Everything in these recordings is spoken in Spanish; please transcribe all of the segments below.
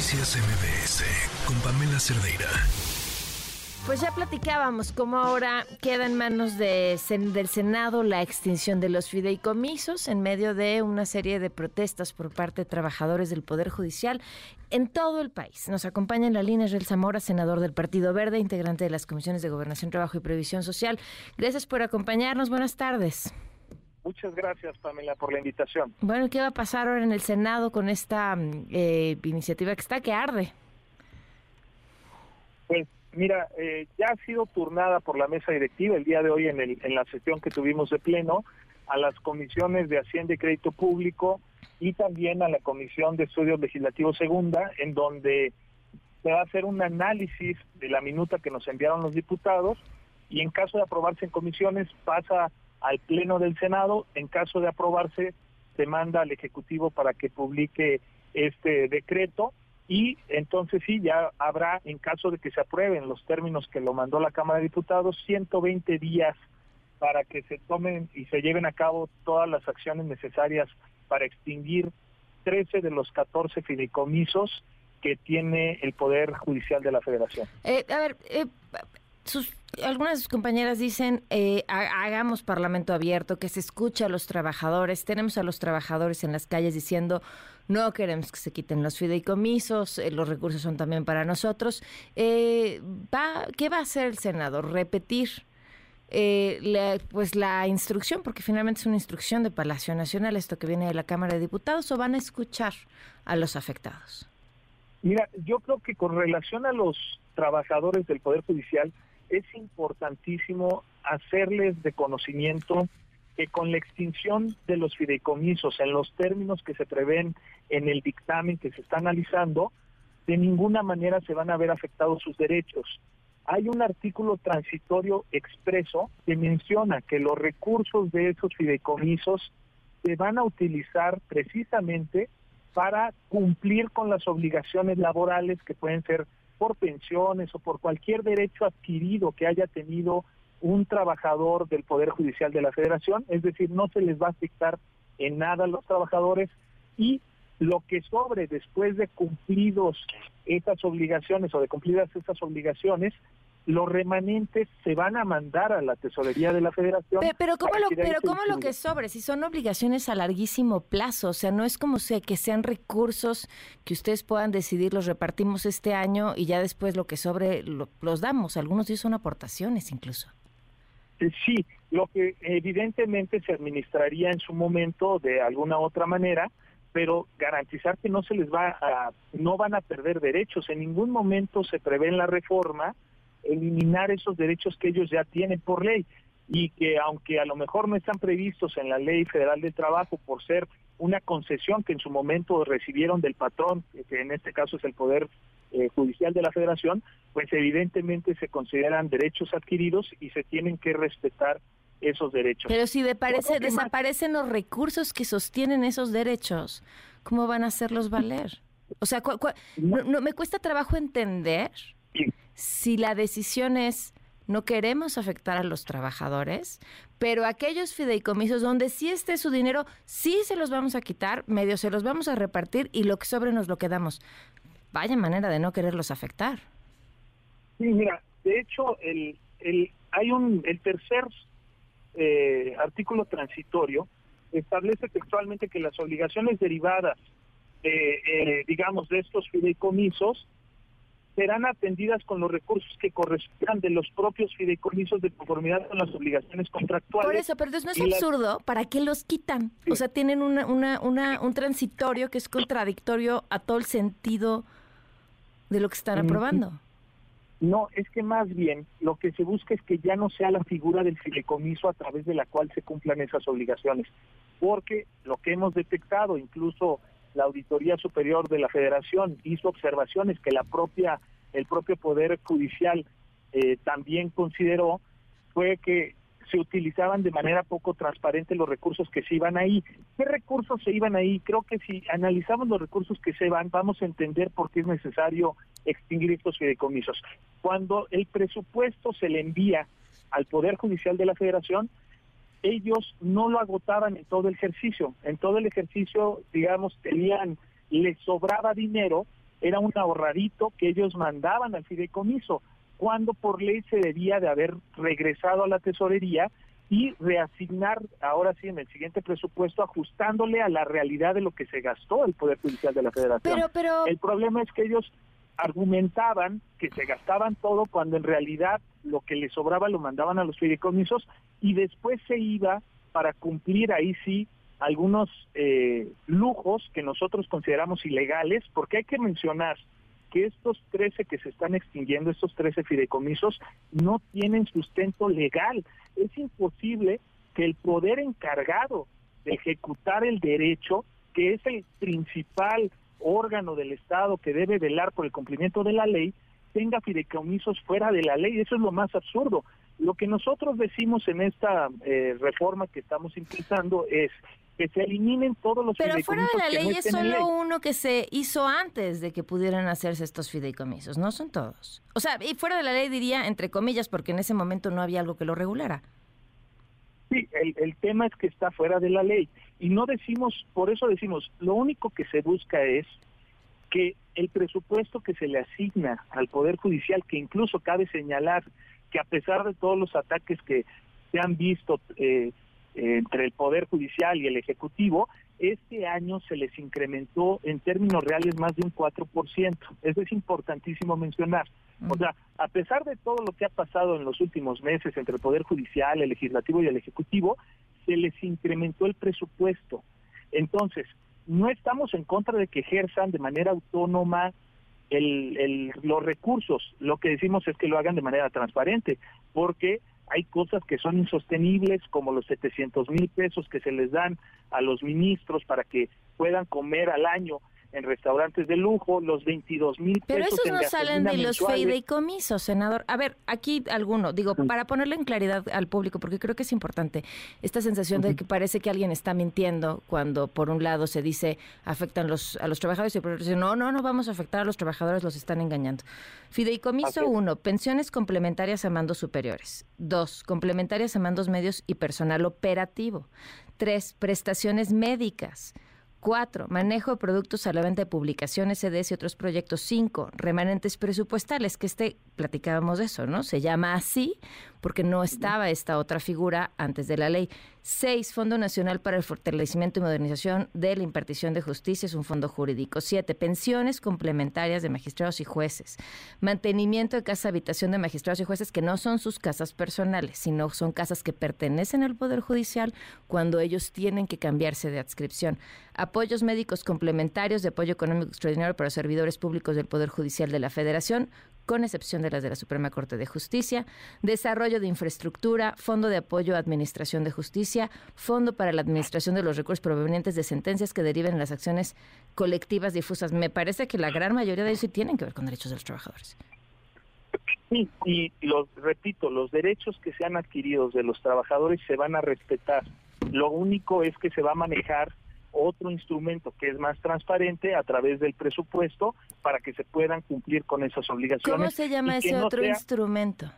Noticias MBS con Pamela Cerdeira. Pues ya platicábamos cómo ahora queda en manos de, del Senado la extinción de los fideicomisos en medio de una serie de protestas por parte de trabajadores del Poder Judicial en todo el país. Nos acompaña en la línea Israel Zamora, senador del Partido Verde, integrante de las comisiones de Gobernación, Trabajo y Previsión Social. Gracias por acompañarnos. Buenas tardes. Muchas gracias, Pamela, por la invitación. Bueno, ¿qué va a pasar ahora en el Senado con esta mm, eh, iniciativa que está que arde? Pues mira, eh, ya ha sido turnada por la mesa directiva el día de hoy en, el, en la sesión que tuvimos de pleno a las comisiones de Hacienda y Crédito Público y también a la Comisión de Estudios Legislativos Segunda, en donde se va a hacer un análisis de la minuta que nos enviaron los diputados y en caso de aprobarse en comisiones pasa al Pleno del Senado. En caso de aprobarse, se manda al Ejecutivo para que publique este decreto y entonces sí, ya habrá, en caso de que se aprueben los términos que lo mandó la Cámara de Diputados, 120 días para que se tomen y se lleven a cabo todas las acciones necesarias para extinguir 13 de los 14 fideicomisos que tiene el Poder Judicial de la Federación. Eh, a ver, eh, sus, algunas de sus compañeras dicen, eh, hagamos parlamento abierto, que se escuche a los trabajadores. Tenemos a los trabajadores en las calles diciendo, no queremos que se quiten los fideicomisos, eh, los recursos son también para nosotros. Eh, va, ¿Qué va a hacer el Senado? ¿Repetir la, pues la instrucción, porque finalmente es una instrucción de Palacio Nacional, esto que viene de la Cámara de Diputados, o van a escuchar a los afectados? Mira, yo creo que con relación a los trabajadores del Poder Judicial, es importantísimo hacerles de conocimiento que con la extinción de los fideicomisos en los términos que se prevén en el dictamen que se está analizando, de ninguna manera se van a ver afectados sus derechos. Hay un artículo transitorio expreso que menciona que los recursos de esos fideicomisos se van a utilizar precisamente para cumplir con las obligaciones laborales que pueden ser por pensiones o por cualquier derecho adquirido que haya tenido un trabajador del Poder Judicial de la Federación, es decir, no se les va a afectar en nada a los trabajadores y lo que sobre después de cumplidos esas obligaciones o de cumplidas esas obligaciones, los remanentes se van a mandar a la tesorería de la federación. Pero, ¿cómo, lo, pero ¿cómo lo que sobre? Si son obligaciones a larguísimo plazo, o sea, no es como sea que sean recursos que ustedes puedan decidir, los repartimos este año y ya después lo que sobre los damos. Algunos sí son aportaciones incluso. Eh, sí, lo que evidentemente se administraría en su momento de alguna otra manera, pero garantizar que no se les va a, no van a perder derechos. En ningún momento se prevé en la reforma eliminar esos derechos que ellos ya tienen por ley y que aunque a lo mejor no están previstos en la Ley Federal de Trabajo por ser una concesión que en su momento recibieron del patrón, que en este caso es el Poder eh, Judicial de la Federación, pues evidentemente se consideran derechos adquiridos y se tienen que respetar esos derechos. Pero si desaparecen los recursos que sostienen esos derechos, ¿cómo van a hacerlos valer? O sea, no, me cuesta trabajo entender si la decisión es no queremos afectar a los trabajadores, pero aquellos fideicomisos donde sí esté su dinero, sí se los vamos a quitar, medio se los vamos a repartir y lo que sobre nos lo quedamos. Vaya manera de no quererlos afectar. Sí, mira, de hecho, el, el, hay un, el tercer eh, artículo transitorio establece textualmente que las obligaciones derivadas, eh, digamos, de estos fideicomisos serán atendidas con los recursos que correspondan de los propios fideicomisos de conformidad con las obligaciones contractuales. Por eso, pero no es absurdo, ¿para qué los quitan? O sea, tienen una, una, una, un transitorio que es contradictorio a todo el sentido de lo que están mm, aprobando. No, es que más bien lo que se busca es que ya no sea la figura del fideicomiso a través de la cual se cumplan esas obligaciones, porque lo que hemos detectado, incluso la Auditoría Superior de la Federación hizo observaciones que la propia el propio Poder Judicial eh, también consideró fue que se utilizaban de manera poco transparente los recursos que se iban ahí. ¿Qué recursos se iban ahí? Creo que si analizamos los recursos que se van, vamos a entender por qué es necesario extinguir estos fideicomisos. Cuando el presupuesto se le envía al Poder Judicial de la Federación, ellos no lo agotaban en todo el ejercicio. En todo el ejercicio, digamos, tenían, les sobraba dinero era un ahorradito que ellos mandaban al fideicomiso, cuando por ley se debía de haber regresado a la tesorería y reasignar ahora sí en el siguiente presupuesto ajustándole a la realidad de lo que se gastó el Poder Judicial de la Federación. Pero, pero... El problema es que ellos argumentaban que se gastaban todo cuando en realidad lo que les sobraba lo mandaban a los fideicomisos y después se iba para cumplir ahí sí algunos eh, lujos que nosotros consideramos ilegales, porque hay que mencionar que estos 13 que se están extinguiendo, estos 13 fideicomisos, no tienen sustento legal. Es imposible que el poder encargado de ejecutar el derecho, que es el principal órgano del Estado que debe velar por el cumplimiento de la ley, tenga fideicomisos fuera de la ley. Eso es lo más absurdo. Lo que nosotros decimos en esta eh, reforma que estamos impulsando es que se eliminen todos los Pero fuera de la ley no es solo uno que se hizo antes de que pudieran hacerse estos fideicomisos, no son todos. O sea, y fuera de la ley diría entre comillas porque en ese momento no había algo que lo regulara. Sí, el, el tema es que está fuera de la ley y no decimos, por eso decimos, lo único que se busca es que el presupuesto que se le asigna al Poder Judicial, que incluso cabe señalar que a pesar de todos los ataques que se han visto eh, entre el Poder Judicial y el Ejecutivo, este año se les incrementó en términos reales más de un 4%. Eso es importantísimo mencionar. O sea, a pesar de todo lo que ha pasado en los últimos meses entre el Poder Judicial, el Legislativo y el Ejecutivo, se les incrementó el presupuesto. Entonces, no estamos en contra de que ejerzan de manera autónoma el, el, los recursos. Lo que decimos es que lo hagan de manera transparente, porque hay cosas que son insostenibles, como los 700 mil pesos que se les dan a los ministros para que puedan comer al año en restaurantes de lujo, los 22 mil pesos. Pero esos en no salen de los fideicomisos, senador. A ver, aquí alguno, digo, para ponerle en claridad al público, porque creo que es importante esta sensación de que parece que alguien está mintiendo cuando por un lado se dice afectan los, a los trabajadores y por otro dice no, no, no vamos a afectar a los trabajadores, los están engañando. Fideicomiso Ok. 1, pensiones complementarias a mandos superiores. 2, complementarias a mandos medios y personal operativo. 3, prestaciones médicas. Cuatro, manejo de productos a la venta de publicaciones, CDs y otros proyectos. Cinco, remanentes presupuestales, que este, platicábamos de eso, ¿no? Se llama así porque no estaba esta otra figura antes de la ley. Seis, Fondo Nacional para el Fortalecimiento y Modernización de la Impartición de Justicia, es un fondo jurídico. Siete, pensiones complementarias de magistrados y jueces. Mantenimiento de casa habitación de magistrados y jueces que no son sus casas personales, sino son casas que pertenecen al Poder Judicial cuando ellos tienen que cambiarse de adscripción. Apoyos médicos complementarios de apoyo económico extraordinario para servidores públicos del Poder Judicial de la Federación, con excepción de las de la Suprema Corte de Justicia, desarrollo de infraestructura, Fondo de Apoyo a Administración de Justicia, Fondo para la Administración de los Recursos Provenientes de Sentencias que deriven en las acciones colectivas difusas. Me parece que la gran mayoría de ellos sí tienen que ver con derechos de los trabajadores. Sí, y los repito, los derechos que sean adquiridos de los trabajadores se van a respetar. Lo único es que se va a manejar otro instrumento que es más transparente a través del presupuesto para que se puedan cumplir con esas obligaciones. ¿Cómo se llama ese no otro sea- instrumento?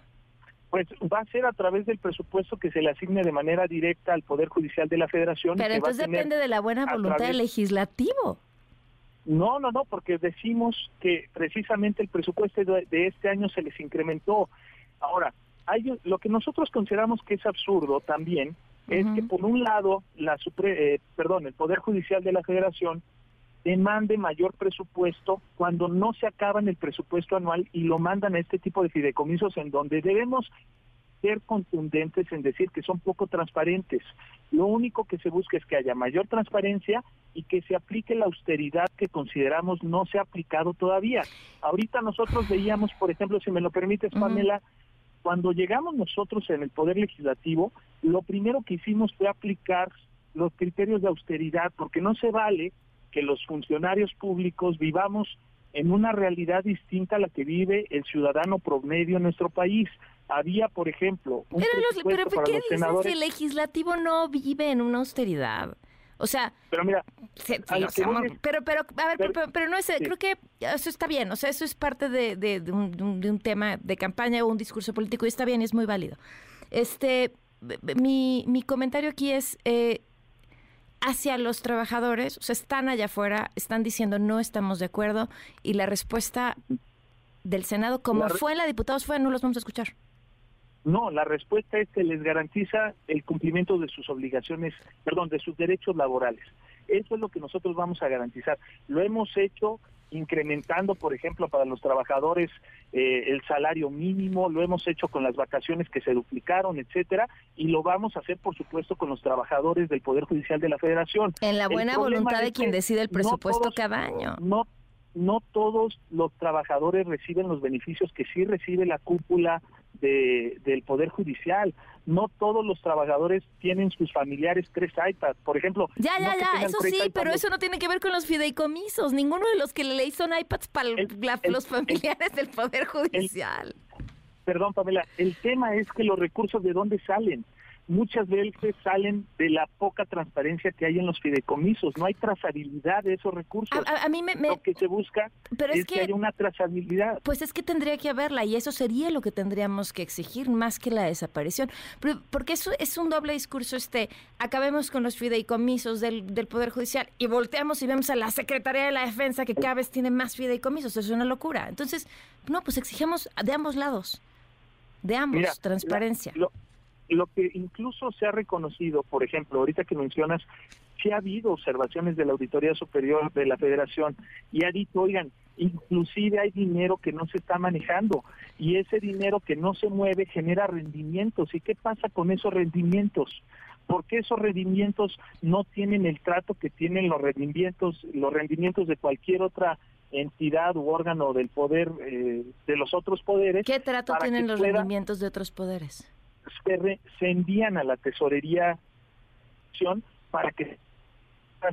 Pues va a ser a través del presupuesto que se le asigne de manera directa al Poder Judicial de la Federación. Pero entonces depende de la buena voluntad del legislativo. No, no, no, porque decimos que precisamente el presupuesto de, de este año se les incrementó. Ahora, hay lo que nosotros consideramos que es absurdo también es que por un lado la Supre- eh, perdón, el Poder Judicial de la Federación demande mayor presupuesto cuando no se acaba en el presupuesto anual y lo mandan a este tipo de fideicomisos en donde debemos ser contundentes en decir que son poco transparentes. Lo único que se busca es que haya mayor transparencia y que se aplique la austeridad que consideramos no se ha aplicado todavía. Ahorita nosotros veíamos, por ejemplo, si me lo permites. Pamela, cuando llegamos nosotros en el Poder Legislativo, lo primero que hicimos fue aplicar los criterios de austeridad, porque no se vale que los funcionarios públicos vivamos en una realidad distinta a la que vive el ciudadano promedio en nuestro país. Había, por ejemplo, un Pero, los- pero para ¿qué los dices senadores. el legislativo no vive en una austeridad? O sea, Pero mira, se- o sea, es- pero, pero, a ver, pero, pero- pero no es, sí. creo que eso está bien, o sea, eso es parte de, de- de un, de un- tema de campaña o un discurso político y está bien es muy válido. Este, mi, mi comentario aquí es, eh, hacia los trabajadores, o sea, están allá afuera, están diciendo no estamos de acuerdo y la respuesta del Senado, como fue la de diputados, fue no los vamos a escuchar. No, la respuesta es que les garantiza el cumplimiento de sus obligaciones, perdón, de sus derechos laborales. Eso es lo que nosotros vamos a garantizar. Lo hemos hecho incrementando, por ejemplo, para los trabajadores eh, el salario mínimo, lo hemos hecho con las vacaciones que se duplicaron, etcétera, y lo vamos a hacer, por supuesto, con los trabajadores del Poder Judicial de la Federación. En la buena voluntad de quien decide el presupuesto cada año. No, no todos los trabajadores reciben los beneficios que sí recibe la cúpula de, del Poder Judicial. No todos los trabajadores tienen sus familiares tres iPads, por ejemplo. Ya, ya, ya, eso sí, pero eso no tiene que ver con los fideicomisos. Ninguno de los que le leí son iPads para los familiares del Poder Judicial. perdón, Pamela, el tema es que los recursos de dónde salen muchas veces salen de la poca transparencia que hay en los fideicomisos. No hay trazabilidad de esos recursos. A, mí me, Lo que se busca es, que, haya una trazabilidad. Pues es que tendría que haberla y eso sería lo que tendríamos que exigir más que la desaparición. Porque eso es un doble discurso este. Acabemos con los fideicomisos del, del Poder Judicial y volteamos y vemos a la Secretaría de la Defensa que cada vez tiene más fideicomisos. Es una locura. Entonces, no, pues exigimos de ambos lados. De ambos, transparencia lo que incluso se ha reconocido, por ejemplo, ahorita que mencionas, sí ha habido observaciones de la Auditoría Superior de la Federación y ha dicho, oigan, inclusive hay dinero que no se está manejando y ese dinero que no se mueve genera rendimientos. ¿Y qué pasa con esos rendimientos? ¿Por qué esos rendimientos no tienen el trato que tienen los rendimientos, los rendimientos de cualquier otra entidad u órgano del poder, eh, de los otros poderes? ¿Qué trato tienen los rendimientos de otros poderes? Se, envían a la tesorería para que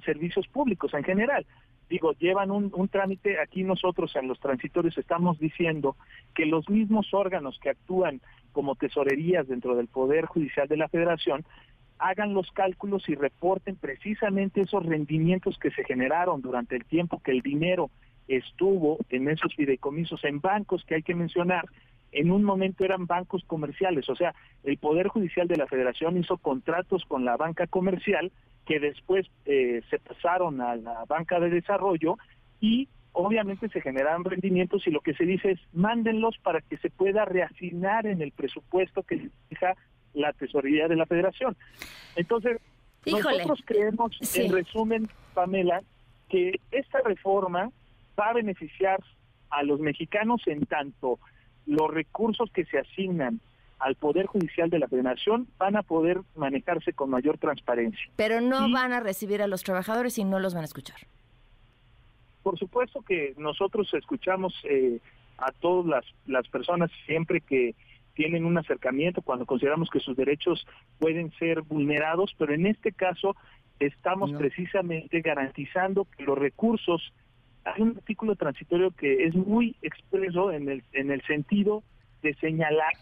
servicios públicos en general. Digo, llevan un, un trámite, aquí nosotros en los transitorios estamos diciendo que los mismos órganos que actúan como tesorerías dentro del Poder Judicial de la Federación hagan los cálculos y reporten precisamente esos rendimientos que se generaron durante el tiempo que el dinero estuvo en esos fideicomisos en bancos que hay que mencionar en un momento eran bancos comerciales, o sea, el Poder Judicial de la Federación hizo contratos con la banca comercial que después eh, se pasaron a la banca de desarrollo y obviamente se generaron rendimientos y lo que se dice es mándenlos para que se pueda reasignar en el presupuesto que fija la tesorería de la Federación. Entonces, nosotros creemos, en resumen, Pamela, que esta reforma va a beneficiar a los mexicanos en tanto los recursos que se asignan al Poder Judicial de la Federación van a poder manejarse con mayor transparencia. Pero no van a recibir a los trabajadores y no los van a escuchar. Por supuesto que nosotros escuchamos eh, a todas las, las personas siempre que tienen un acercamiento, cuando consideramos que sus derechos pueden ser vulnerados, pero en este caso estamos precisamente garantizando que los recursos hay un artículo transitorio que es muy expreso en el, en el sentido de señalar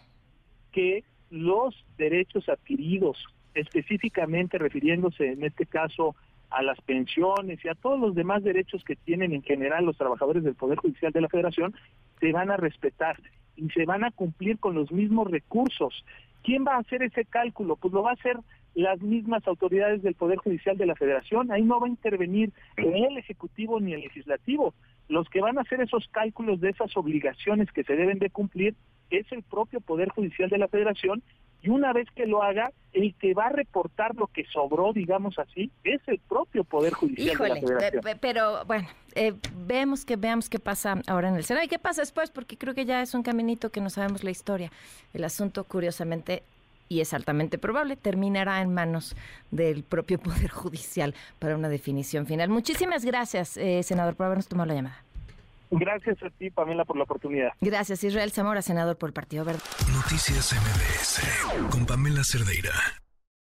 que los derechos adquiridos, específicamente refiriéndose en este caso a las pensiones y a todos los demás derechos que tienen en general los trabajadores del Poder Judicial de la Federación, se van a respetar y se van a cumplir con los mismos recursos. ¿Quién va a hacer ese cálculo? Pues lo va a hacer las mismas autoridades del Poder Judicial de la Federación. Ahí no va a intervenir ni el Ejecutivo ni el Legislativo. Los que van a hacer esos cálculos de esas obligaciones que se deben de cumplir es el propio Poder Judicial de la Federación y una vez que lo haga, el que va a reportar lo que sobró, digamos así, es el propio Poder Judicial de la Federación. Pero bueno, eh, vemos que veamos qué pasa ahora en el Senado y qué pasa después, porque creo que ya es un caminito que no sabemos la historia. El asunto, curiosamente, y es altamente probable, terminará en manos del propio Poder Judicial para una definición final. Muchísimas gracias, eh, senador, por habernos tomado la llamada. Gracias a ti, Pamela, por la oportunidad. Gracias, Israel Zamora, senador por el Partido Verde. Noticias MBS con Pamela Cerdeira.